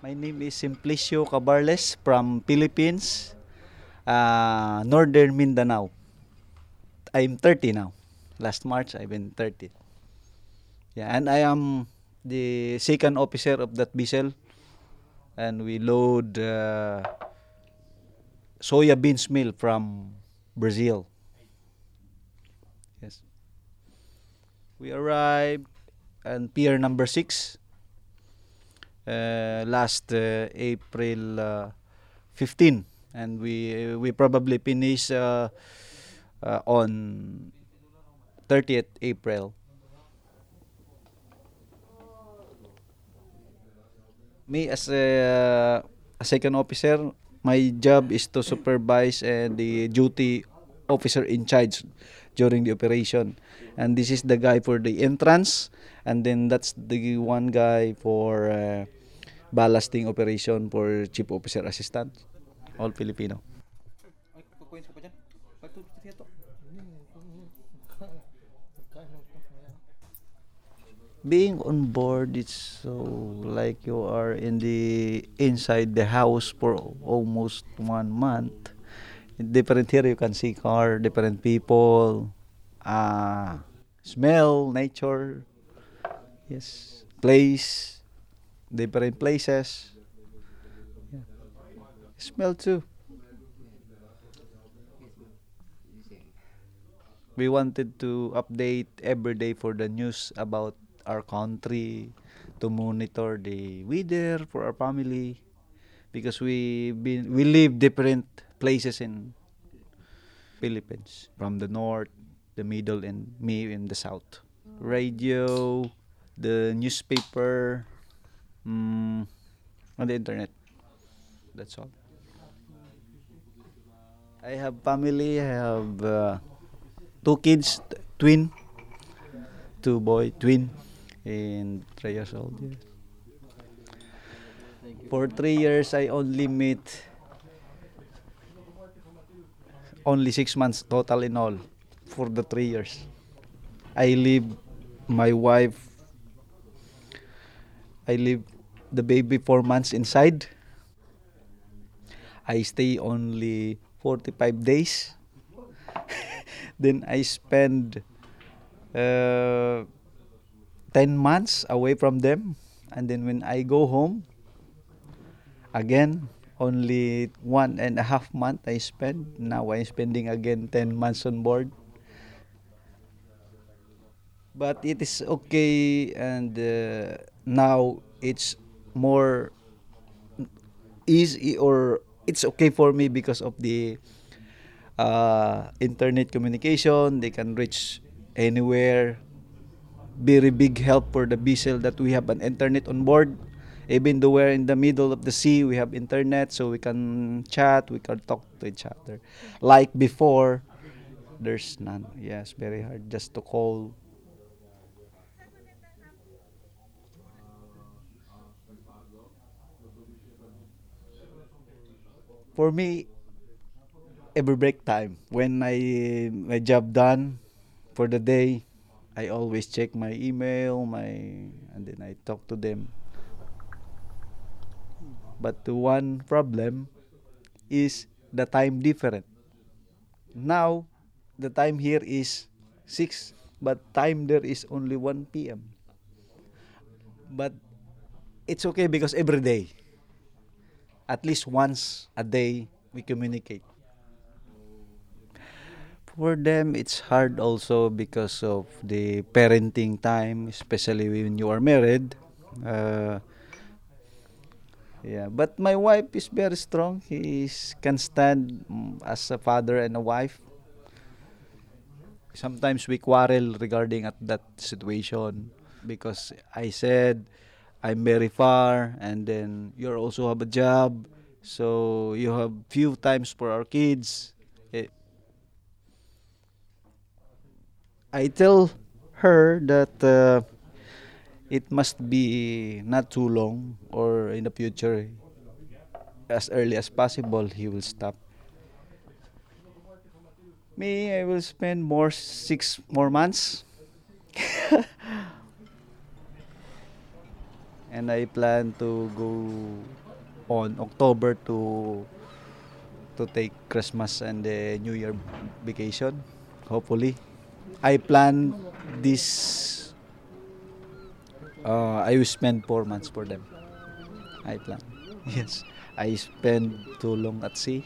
My name is Simplicio Cabarles from Philippines, uh, Northern Mindanao. I'm 30 now. Last March, I've been 30. Yeah, and I am the second officer of that vessel, and we load uh, soya beans meal from Brazil. Yes. We arrived at pier number six uh, last uh, April uh, 15, and we we probably finish uh, uh, on 30th April. Me as a, uh, a second officer, my job is to supervise uh, the duty officer in charge during the operation. And this is the guy for the entrance, and then that's the one guy for uh, ballasting operation for chief officer assistant, all Filipino. being on board it's so like you are in the inside the house for almost one month different here you can see car different people uh smell nature yes place different places yeah. smell too we wanted to update every day for the news about our country to monitor the weather for our family because we been we live different places in Philippines from the north the middle and me in the south radio the newspaper mm, on the internet that's all I have family I have uh, two kids twin two boy twin and three years old. Yes. For three years, I only meet only six months total in all for the three years. I leave my wife. I leave the baby four months inside. I stay only 45 days. then I spend uh, 10 months away from them and then when i go home again only one and a half month i spend. Now i'm spending again 10 months on board. But it is okay and uh, now it's more easy or it's okay for me because of the uh, internet communication. They can reach anywhere. Very big help for the vessel that we have an internet on board. Even though we're in the middle of the sea, we have internet so we can chat, we can talk to each other. Like before, there's none. Yes, very hard just to call. For me, every break time when I my job done for the day I always check my email, my and then I talk to them. But the one problem is the time different. Now the time here is 6 but time there is only 1 p.m. But it's okay because every day at least once a day we communicate for them it's hard also because of the parenting time especially when you are married uh, yeah but my wife is very strong. He can stand as a father and a wife. Sometimes we quarrel regarding at that situation because i said i'm very far and then you also have a job so you have few times for our kids. I tell her that uh, it must be not too long in the future as early as possible he will stop me i will spend more six more months and I plan to go on October to to take Christmas and the New Year vacation. Hopefully, I plan this. Uh, I will spend four months for them. I plan. Yes. I spend too long at sea.